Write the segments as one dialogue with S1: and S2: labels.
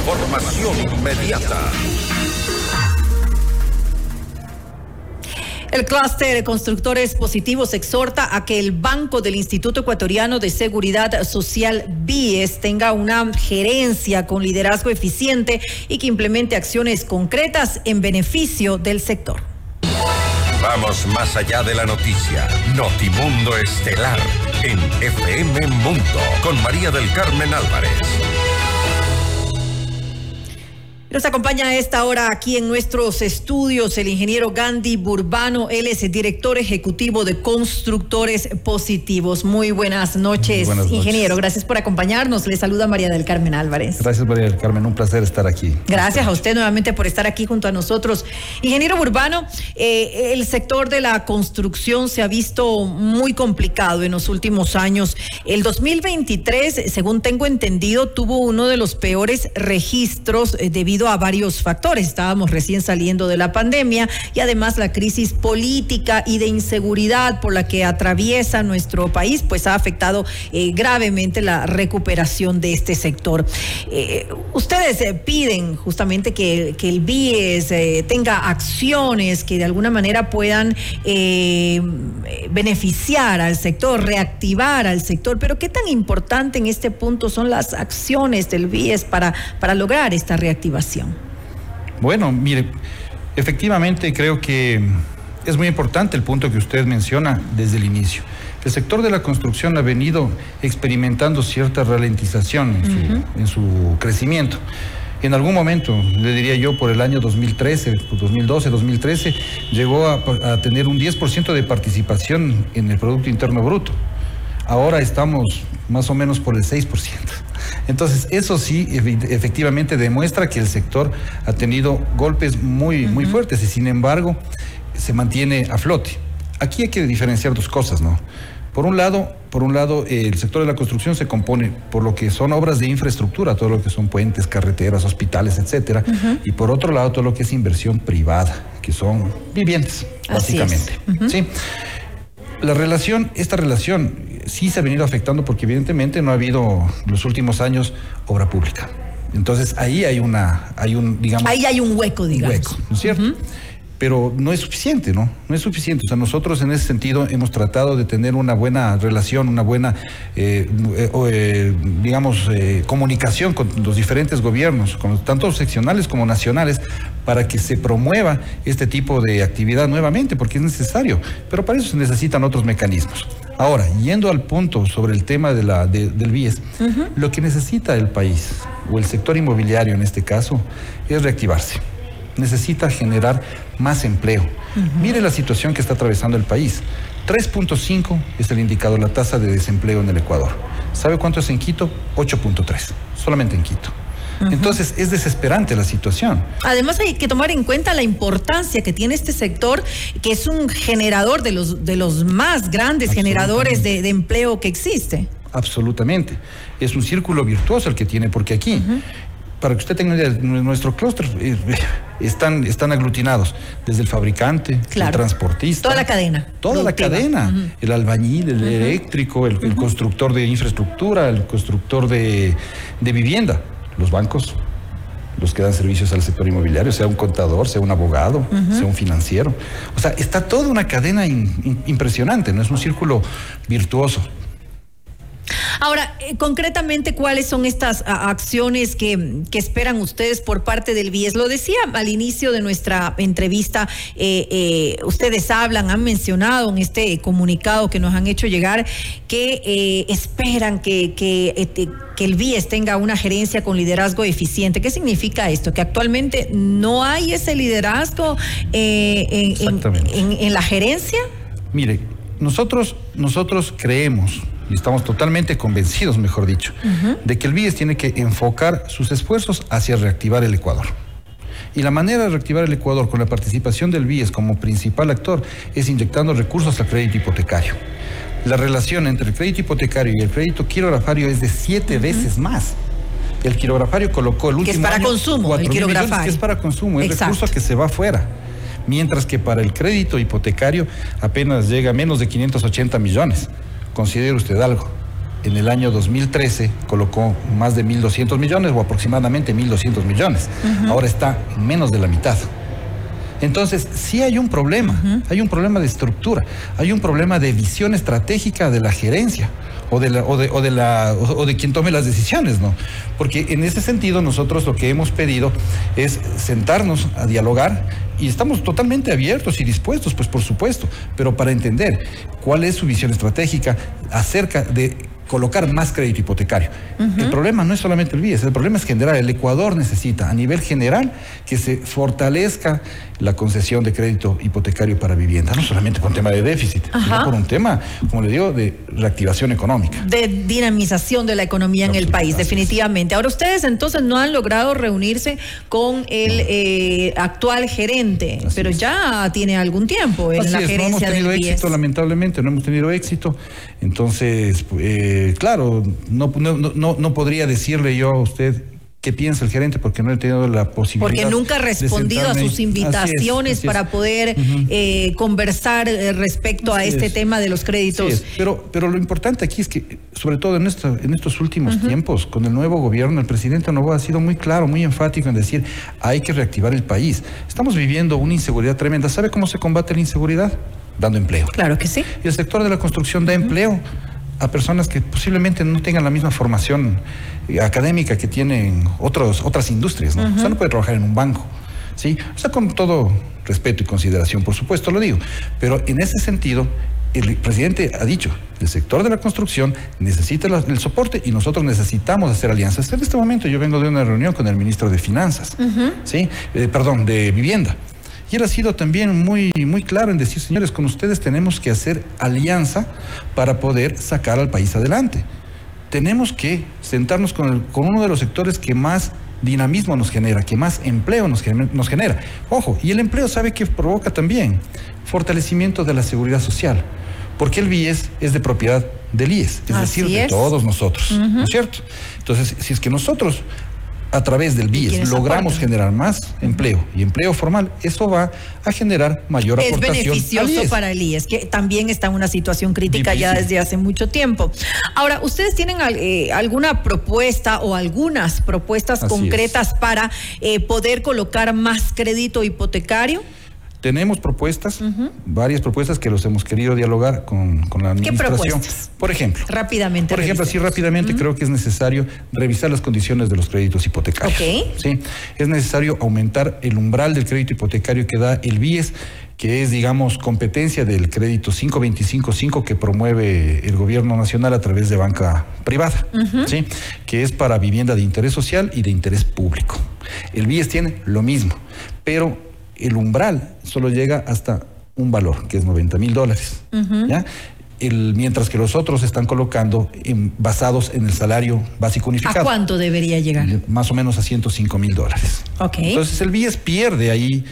S1: Información inmediata.
S2: El clúster de constructores positivos exhorta a que el Banco del Instituto Ecuatoriano de Seguridad Social BIES tenga una gerencia con liderazgo eficiente y que implemente acciones concretas en beneficio del sector.
S1: Vamos más allá de la noticia. Notimundo Estelar en FM Mundo con María del Carmen Álvarez.
S2: Nos acompaña a esta hora aquí en nuestros estudios el ingeniero Gandhi Burbano. Él es el director ejecutivo de Constructores Positivos. Muy buenas noches, ingeniero. Gracias por acompañarnos. Le saluda María del Carmen Álvarez.
S3: Gracias, María del Carmen. Un placer estar aquí.
S2: Gracias a usted nuevamente por estar aquí junto a nosotros. Ingeniero Burbano, eh, el sector de la construcción se ha visto muy complicado en los últimos años. El 2023, según tengo entendido, tuvo uno de los peores registros eh, debido a varios factores. Estábamos recién saliendo de la pandemia y además la crisis política y de inseguridad por la que atraviesa nuestro país, pues ha afectado eh, gravemente la recuperación de este sector. Eh, ustedes eh, piden justamente que, que el BIES tenga acciones que de alguna manera puedan beneficiar al sector, reactivar al sector, pero ¿qué tan importante en este punto son las acciones del BIES para, para lograr esta reactivación?
S3: Bueno, mire, efectivamente creo que es muy importante el punto que usted menciona desde el inicio. El sector de la construcción ha venido experimentando cierta ralentización en, su, crecimiento. En algún momento, le diría yo, por el año 2013, 2012, 2013, llegó a, a tener un 10% de participación en el Producto Interno Bruto. Ahora estamos más o menos por el 6%. Entonces, eso sí efectivamente demuestra que el sector ha tenido golpes muy, muy fuertes y sin embargo se mantiene a flote. Aquí hay que diferenciar dos cosas, ¿no? Por un lado, por un lado, el sector de la construcción se compone por lo que son obras de infraestructura, todo lo que son puentes, carreteras, hospitales, etcétera, y por otro lado, todo lo que es inversión privada, que son viviendas, básicamente. ¿sí? La relación, esta relación sí se ha venido afectando porque evidentemente no ha habido los últimos años obra pública. Entonces ahí hay una, hay un, digamos.
S2: Ahí hay un hueco, digamos.
S3: Un hueco, ¿no es cierto? Pero no es suficiente, ¿no? No es suficiente. O sea, nosotros en ese sentido hemos tratado de tener una buena relación, una buena, eh, eh, eh, digamos, comunicación con los diferentes gobiernos, con tanto seccionales como nacionales, para que se promueva este tipo de actividad nuevamente, porque es necesario. Pero para eso se necesitan otros mecanismos. Ahora, yendo al punto sobre el tema de la, del BIES, lo que necesita el país, o el sector inmobiliario en este caso, es reactivarse necesita generar más empleo. Mire la situación que está atravesando el país. 3.5 es el indicador, la tasa de desempleo en el Ecuador. ¿Sabe cuánto es en Quito? 8.3, solamente en Quito. Entonces es desesperante la situación.
S2: Además hay que tomar en cuenta la importancia que tiene este sector, que es un generador de los, de los más grandes generadores de, empleo que existe.
S3: Absolutamente. Es un círculo virtuoso el que tiene, porque aquí para que usted tenga idea, nuestro clúster eh, están, están aglutinados desde el fabricante, el transportista.
S2: Toda la cadena.
S3: Toda la cadena. El albañil, el eléctrico, el, constructor de infraestructura, el constructor de, vivienda, los bancos, los que dan servicios al sector inmobiliario, sea un contador, sea un abogado, sea un financiero. O sea, está toda una cadena impresionante, no es un círculo virtuoso.
S2: Ahora, eh, concretamente, ¿cuáles son estas acciones que, esperan ustedes por parte del BIES? Lo decía al inicio de nuestra entrevista, eh, eh, ustedes hablan, han mencionado en este comunicado que nos han hecho llegar que esperan que, que, que el BIES tenga una gerencia con liderazgo eficiente. ¿Qué significa esto? Que actualmente no hay ese liderazgo en, en, la gerencia.
S3: Mire, nosotros, nosotros creemos y estamos totalmente convencidos, mejor dicho, de que el BIES tiene que enfocar sus esfuerzos hacia reactivar el Ecuador. Y la manera de reactivar el Ecuador con la participación del BIES como principal actor es inyectando recursos al crédito hipotecario. La relación entre el crédito hipotecario y el crédito quirografario es de siete veces más. El quirografario colocó el último.
S2: Que es para consumo, el quirografario.
S3: que es para consumo, es recurso que se va afuera. Mientras que para el crédito hipotecario apenas llega a menos de 580 millones considere usted algo. en el año 2013 colocó más de 1.200 millones o aproximadamente 1.200 millones. Ahora está en menos de la mitad. Entonces, sí hay un problema, hay un problema de estructura, hay un problema de visión estratégica de la gerencia o de, la, o, de, o de, la, o de quien tome las decisiones, ¿no? Porque en ese sentido nosotros lo que hemos pedido es sentarnos a dialogar y estamos totalmente abiertos y dispuestos, pues por supuesto, pero para entender cuál es su visión estratégica acerca de colocar más crédito hipotecario. El problema no es solamente el BIES, el problema es general. El Ecuador necesita a nivel general que se fortalezca la concesión de crédito hipotecario para vivienda, no solamente con tema de déficit, sino por un tema, como le digo, de reactivación económica.
S2: De dinamización de la economía en el país, definitivamente. Ahora, ustedes entonces no han logrado reunirse con el eh, actual gerente, pero ya tiene algún tiempo en la gerencia
S3: No hemos tenido éxito, lamentablemente, no hemos tenido éxito. Entonces, eh, claro, no, no, no podría decirle yo a usted qué piensa el gerente porque no he tenido la posibilidad.
S2: Porque nunca ha respondido a sus invitaciones para poder eh, conversar eh, respecto a este tema de los créditos.
S3: Pero, pero lo importante aquí es que, sobre todo en, en estos últimos tiempos, con el nuevo gobierno, el presidente Novoa ha sido muy claro, muy enfático en decir, hay que reactivar el país. Estamos viviendo una inseguridad tremenda. ¿Sabe cómo se combate la inseguridad? Dando empleo.
S2: Claro que sí.
S3: Y el sector de la construcción da empleo a personas que posiblemente no tengan la misma formación académica que tienen otros, otras industrias, ¿no? O sea, no puede trabajar en un banco, ¿sí? O sea, con todo respeto y consideración, por supuesto, lo digo. Pero en ese sentido, el presidente ha dicho, el sector de la construcción necesita el soporte y nosotros necesitamos hacer alianzas. En este momento yo vengo de una reunión con el ministro de Finanzas, ¿sí? Eh, perdón, de Vivienda. Y él ha sido también muy, muy claro en decir, señores, con ustedes tenemos que hacer alianza para poder sacar al país adelante. Tenemos que sentarnos con, con uno de los sectores que más dinamismo nos genera, que más empleo nos, nos genera. Ojo, y el empleo sabe que provoca también fortalecimiento de la seguridad social, porque el BIES es de propiedad del IES, es decir, de todos nosotros, ¿no es cierto? Entonces, si es que nosotros a través del BIES logramos generar más empleo y empleo formal, eso va a generar mayor es aportación.
S2: Es beneficioso para el IES, que también está en una situación crítica ya desde hace mucho tiempo. Ahora, ¿ustedes tienen eh, alguna propuesta o algunas propuestas concretas para eh, poder colocar más crédito hipotecario?
S3: Tenemos propuestas, varias propuestas que los hemos querido dialogar con, la administración. Por ejemplo.
S2: Rápidamente.
S3: Por ejemplo, así rápidamente creo que es necesario revisar las condiciones de los créditos hipotecarios. Sí. Es necesario aumentar el umbral del crédito hipotecario que da el BIES que es, digamos, competencia del crédito 5255 que promueve el gobierno nacional a través de banca privada, ¿sí? que es para vivienda de interés social y de interés público. El BIES tiene lo mismo, pero el umbral solo llega hasta un valor, que es 90 mil dólares. mientras que los otros están colocando basados en el salario básico unificado.
S2: ¿A cuánto debería llegar?
S3: Más o menos a 105 mil dólares. Entonces el BIES pierde ahí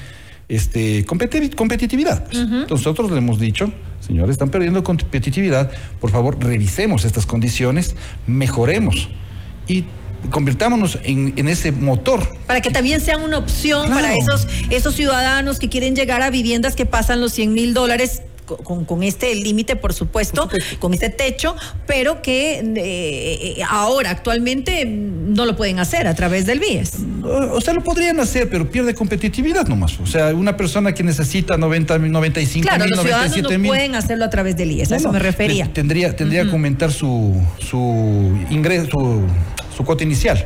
S3: este, competitividad. Entonces nosotros le hemos dicho, señores, están perdiendo competitividad, por favor revisemos estas condiciones, mejoremos y convirtámonos en, en, ese motor.
S2: Para que también sea una opción para esos, esos ciudadanos que quieren llegar a viviendas que pasan los 100 mil dólares con, este límite, por supuesto, con este techo, pero que eh, ahora, actualmente, no lo pueden hacer a través del BIES.
S3: O sea, lo podrían hacer, pero pierde competitividad nomás. O sea, una persona que necesita 90, 95
S2: claro, los ciudadanos no pueden hacerlo a través del IES, a eso me refería.
S3: Tendría, tendría que aumentar su, su ingreso, su, cuota inicial.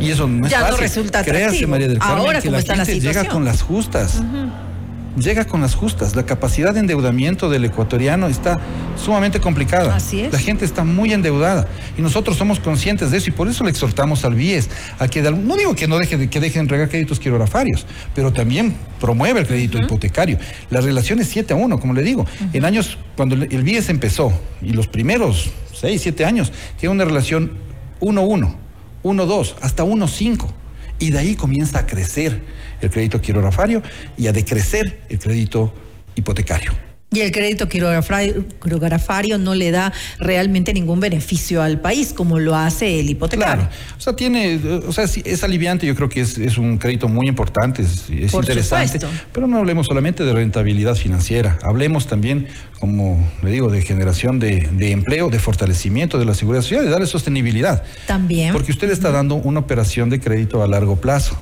S3: Y eso no es
S2: ya
S3: fácil.
S2: no resulta atractivo. María del Carmen, Ahora, que la gente
S3: llega con las justas llega con las justas. La capacidad de endeudamiento del ecuatoriano está sumamente complicada.
S2: Así es.
S3: La gente está muy endeudada y nosotros somos conscientes de eso y por eso le exhortamos al BIES a que, no digo que no deje, que dejen entregar créditos quirografarios, pero también promueve el crédito hipotecario. La relación es 7 a 1, como le digo. En años, cuando el BIES empezó y los primeros 6, 7 años, tiene una relación 1-1, 1-2, hasta 1-5 y de ahí comienza a crecer el crédito quirografario y a decrecer el crédito hipotecario.
S2: Y el crédito quirografario no le da realmente ningún beneficio al país, como lo hace el hipotecario.
S3: Claro, o sea, tiene, o sea, es aliviante, yo creo que es, un crédito muy importante, es, interesante. Pero no hablemos solamente de rentabilidad financiera, hablemos también, como le digo, de generación de, empleo, de fortalecimiento de la seguridad social, de darle sostenibilidad.
S2: También.
S3: Porque usted está dando una operación de crédito a largo plazo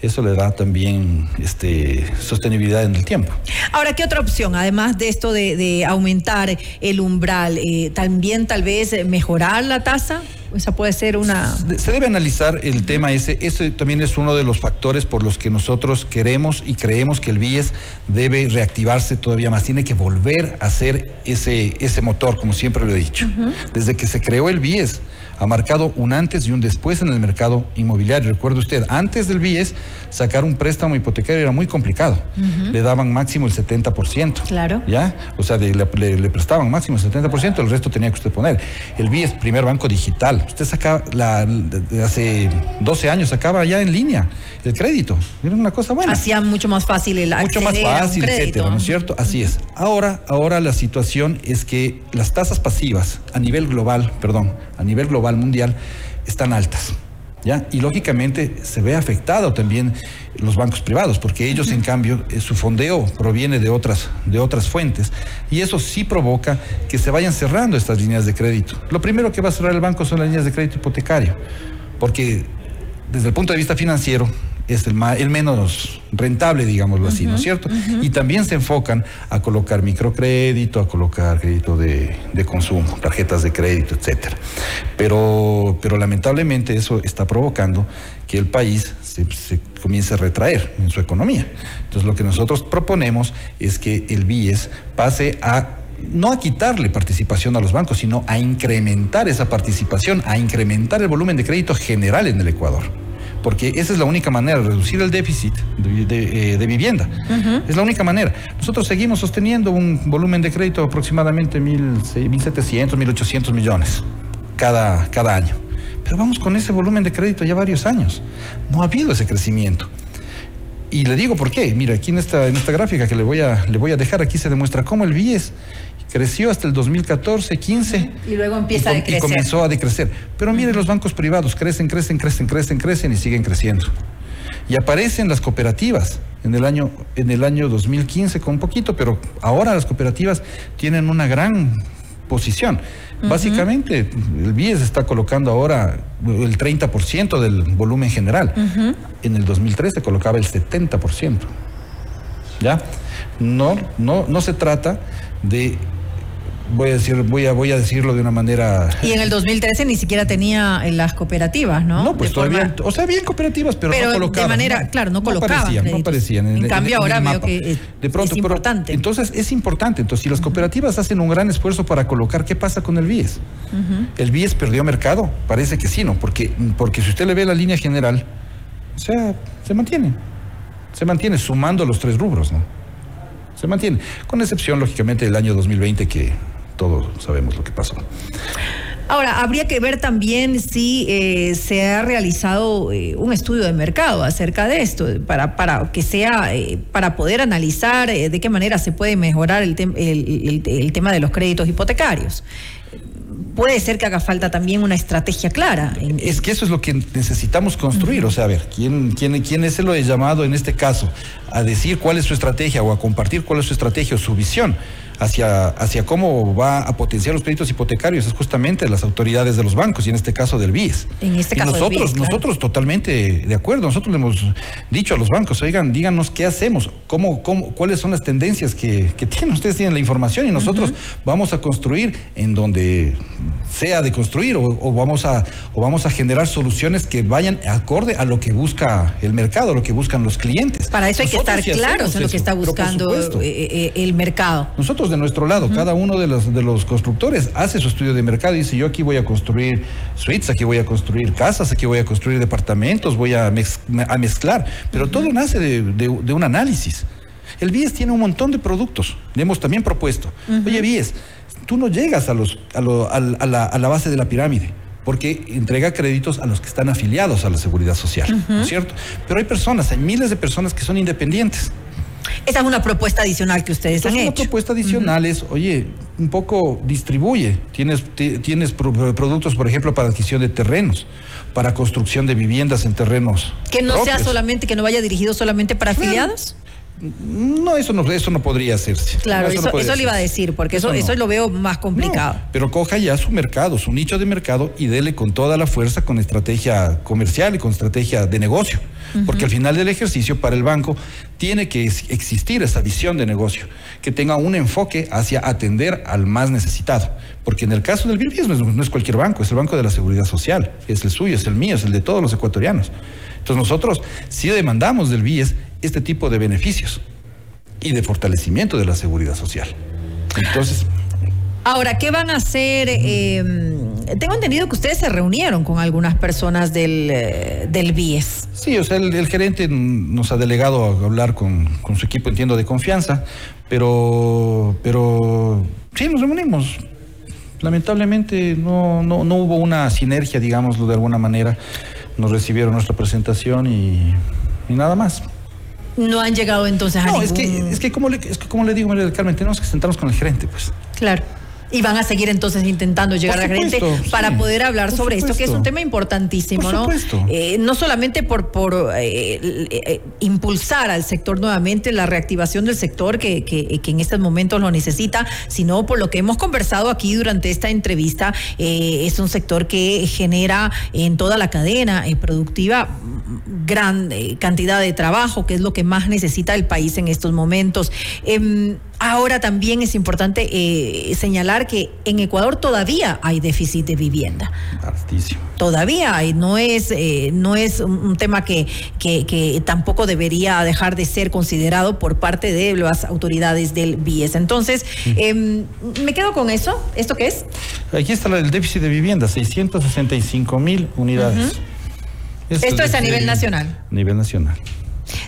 S3: eso le da también este, sostenibilidad en el tiempo.
S2: Ahora, ¿qué otra opción? Además de esto de, aumentar el umbral, eh, también tal vez mejorar la tasa. Esa puede ser una...
S3: Se debe analizar el tema ese. Ese también es uno de los factores por los que nosotros queremos y creemos que el BIES debe reactivarse todavía más. Tiene que volver a ser ese, ese motor, como siempre lo he dicho. Desde que se creó el BIES, ha marcado un antes y un después en el mercado inmobiliario. Recuerde usted, antes del BIES, sacar un préstamo hipotecario era muy complicado. Le daban máximo el 70%.
S2: Claro.
S3: ¿Ya? O sea, le, prestaban máximo el 70%, el resto tenía que usted poner. El BIES, primer banco digital. Usted sacaba, la, hace 12 años, sacaba ya en línea el crédito. Era una cosa buena.
S2: Hacía mucho más fácil el
S3: Mucho más fácil, etcétera, ¿no es cierto? Así es. Ahora, ahora la situación es que las tasas pasivas a nivel global, perdón, a nivel global mundial están altas. ¿Ya? Y lógicamente se ve afectado también los bancos privados, porque ellos en cambio eh, su fondeo proviene de otras, de otras fuentes y eso sí provoca que se vayan cerrando estas líneas de crédito. Lo primero que va a cerrar el banco son las líneas de crédito hipotecario, porque desde el punto de vista financiero es el, el menos rentable, digámoslo así, ¿no es cierto? Y también se enfocan a colocar microcrédito, a colocar crédito de, consumo, tarjetas de crédito, etcétera. Pero, pero lamentablemente eso está provocando que el país se, se, comience a retraer en su economía. Entonces lo que nosotros proponemos es que el BIES pase a no a quitarle participación a los bancos, sino a incrementar esa participación, a incrementar el volumen de crédito general en el Ecuador porque esa es la única manera, de reducir el déficit de, eh, vivienda. Es la única manera. Nosotros seguimos sosteniendo un volumen de crédito de aproximadamente 1.700, 1.800 millones cada, cada año. Pero vamos con ese volumen de crédito ya varios años. No ha habido ese crecimiento. Y le digo por qué. Mira, aquí en esta, en esta gráfica que le voy, a, le voy a dejar, aquí se demuestra cómo el BIES creció hasta el 2014, 15.
S2: Y luego empieza a decrecer.
S3: Y comenzó a decrecer. Pero mire, los bancos privados crecen, crecen, crecen, crecen, crecen y siguen creciendo. Y aparecen las cooperativas en el año, en el año 2015 con un poquito, pero ahora las cooperativas tienen una gran posición. Básicamente, el BIES está colocando ahora el 30% del volumen general. En el 2013 colocaba el 70%. ¿Ya? No, no, no se trata de voy a decir, voy a, voy a decirlo de una manera.
S2: Y en el 2013 ni siquiera tenía en las cooperativas, ¿no?
S3: No, pues todavía, o sea, bien cooperativas, pero, no colocaban.
S2: De manera, claro, no colocaban.
S3: No aparecían.
S2: En, cambio, ahora veo que
S3: de pronto, es importante. entonces es importante. Entonces, si las cooperativas hacen un gran esfuerzo para colocar, ¿qué pasa con el BIES? ¿El BIES perdió mercado? Parece que sí, ¿no? Porque, porque si usted le ve la línea general, o sea, se mantiene. Se mantiene sumando los tres rubros, ¿no? Se mantiene. Con excepción, lógicamente, del año 2020 que todos sabemos lo que pasó.
S2: Ahora, habría que ver también si eh, se ha realizado eh, un estudio de mercado acerca de esto, para, para que sea, eh, para poder analizar de qué manera se puede mejorar el, el, tema de los créditos hipotecarios puede ser que haga falta también una estrategia clara.
S3: Es que eso es lo que necesitamos construir. O sea, a ver, ¿quién, quién, quién es el llamado en este caso a decir cuál es su estrategia o a compartir cuál es su estrategia o su visión? Hacia, hacia cómo va a potenciar los créditos hipotecarios es justamente las autoridades de los bancos y en este caso del BIES.
S2: En este caso
S3: nosotros, nosotros totalmente de acuerdo. Nosotros le hemos dicho a los bancos, oigan, díganos qué hacemos, cómo, cómo, cuáles son las tendencias que, tienen. Ustedes tienen la información y nosotros vamos a construir en donde sea de construir o, vamos a o vamos a generar soluciones que vayan acorde a lo que busca el mercado, lo que buscan los clientes.
S2: Para eso hay que estar claros en lo que está buscando eh, eh, el mercado.
S3: Nosotros de nuestro lado. Cada uno de los, de los constructores hace su estudio de mercado y dice, yo aquí voy a construir suites, aquí voy a construir casas, aquí voy a construir departamentos, voy a, a mezclar. Pero todo nace de, un análisis. El BIES tiene un montón de productos. Le hemos también propuesto. Oye, BIES, tú no llegas a, los, a, la, a la base de la pirámide porque entrega créditos a los que están afiliados a la seguridad social, ¿no es cierto? Pero hay personas, hay miles de personas que son independientes
S2: Esa es una propuesta adicional que ustedes han
S3: Entonces,
S2: hecho.
S3: Una propuesta adicional es, oye, un poco distribuye. Tienes, ti- tienes pro- productos, por ejemplo, para adquisición de terrenos, para construcción de viviendas en terrenos.
S2: Que no sea solamente, que no vaya dirigido solamente para afiliados.
S3: No, eso no, eso no podría hacerse.
S2: Claro,
S3: No,
S2: eso,
S3: no
S2: eso le iba a decir, porque eso, eso lo veo más complicado.
S3: Pero coja ya su mercado, su nicho de mercado y dele con toda la fuerza con estrategia comercial y con estrategia de negocio. Porque al final del ejercicio para el banco tiene que existir esa visión de negocio, que tenga un enfoque hacia atender al más necesitado. Porque en el caso del BIES no es, no es cualquier banco, es el Banco de la Seguridad Social, es el suyo, es el mío, es el de todos los ecuatorianos. Entonces nosotros sí demandamos del BIES este tipo de beneficios y de fortalecimiento de la seguridad social. Entonces,
S2: Ahora, ¿qué van a hacer? Eh, tengo entendido que ustedes se reunieron con algunas personas del, eh, del BIES.
S3: Sí, o sea, el, el gerente nos ha delegado a hablar con, con su equipo, entiendo, de confianza, pero, pero sí, nos reunimos. Lamentablemente no, no, no hubo una sinergia, digámoslo de alguna manera. Nos recibieron nuestra presentación y, y nada más.
S2: No han llegado entonces a
S3: No,
S2: ningún...
S3: es que, es que como le, es que como le digo, María del Carmen, tenemos que sentarnos con el gerente, pues.
S2: Claro. Y van a seguir entonces intentando llegar a gente
S3: supuesto,
S2: para
S3: sí.
S2: poder hablar sobre esto, que es un tema importantísimo,
S3: Por
S2: ¿no?
S3: supuesto.
S2: Eh, no solamente por, por eh, eh, impulsar al sector nuevamente, la reactivación del sector que, que, que en estos momentos lo necesita, sino por lo que hemos conversado aquí durante esta entrevista, es un sector que genera en toda la cadena productiva gran cantidad de trabajo, que es lo que más necesita el país en estos momentos. Em, Ahora también es importante eh, señalar que en Ecuador todavía hay déficit de vivienda.
S3: Altísimo.
S2: Todavía hay, no es, eh, no es un, tema que, que, que tampoco debería dejar de ser considerado por parte de las autoridades del BIES. Entonces, em, me quedo con eso. ¿Esto qué es?
S3: Aquí está el déficit de vivienda, 665 mil unidades. Es
S2: Esto
S3: el
S2: es a
S3: déficit
S2: nivel nacional.
S3: A nivel nacional.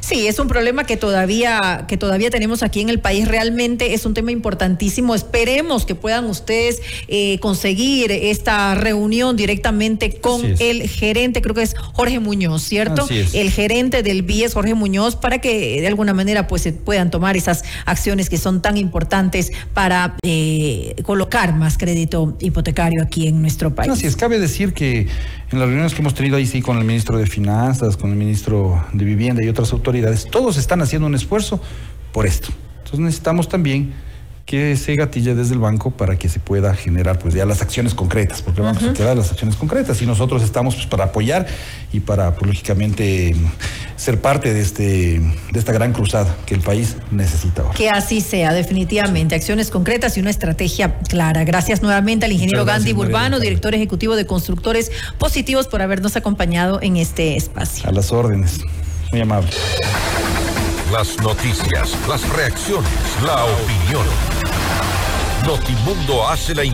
S2: Sí, es un problema que todavía, que todavía tenemos aquí en el país. Realmente es un tema importantísimo. Esperemos que puedan ustedes eh, conseguir esta reunión directamente con el gerente, creo que es Jorge Muñoz, ¿cierto? El gerente del BIES, Jorge Muñoz, para que de alguna manera pues se puedan tomar esas acciones que son tan importantes para eh, colocar más crédito hipotecario aquí en nuestro país.
S3: Así es, cabe decir que en las reuniones que hemos tenido ahí sí con el ministro de Finanzas, con el ministro de Vivienda y otras autoridades, todos están haciendo un esfuerzo por esto. Entonces necesitamos también que se gatille desde el banco para que se pueda generar pues ya las acciones concretas, porque el banco se queda las acciones concretas y nosotros estamos pues para apoyar y para pues, lógicamente ser parte de este de esta gran cruzada que el país necesita ahora.
S2: Que así sea, definitivamente. Acciones concretas y una estrategia clara. Gracias nuevamente al ingeniero Gandhi Burbano, director ejecutivo de Constructores Positivos, por habernos acompañado en este espacio.
S3: A las órdenes. Muy amable.
S1: Las noticias, las reacciones, la opinión. Notimundo hace la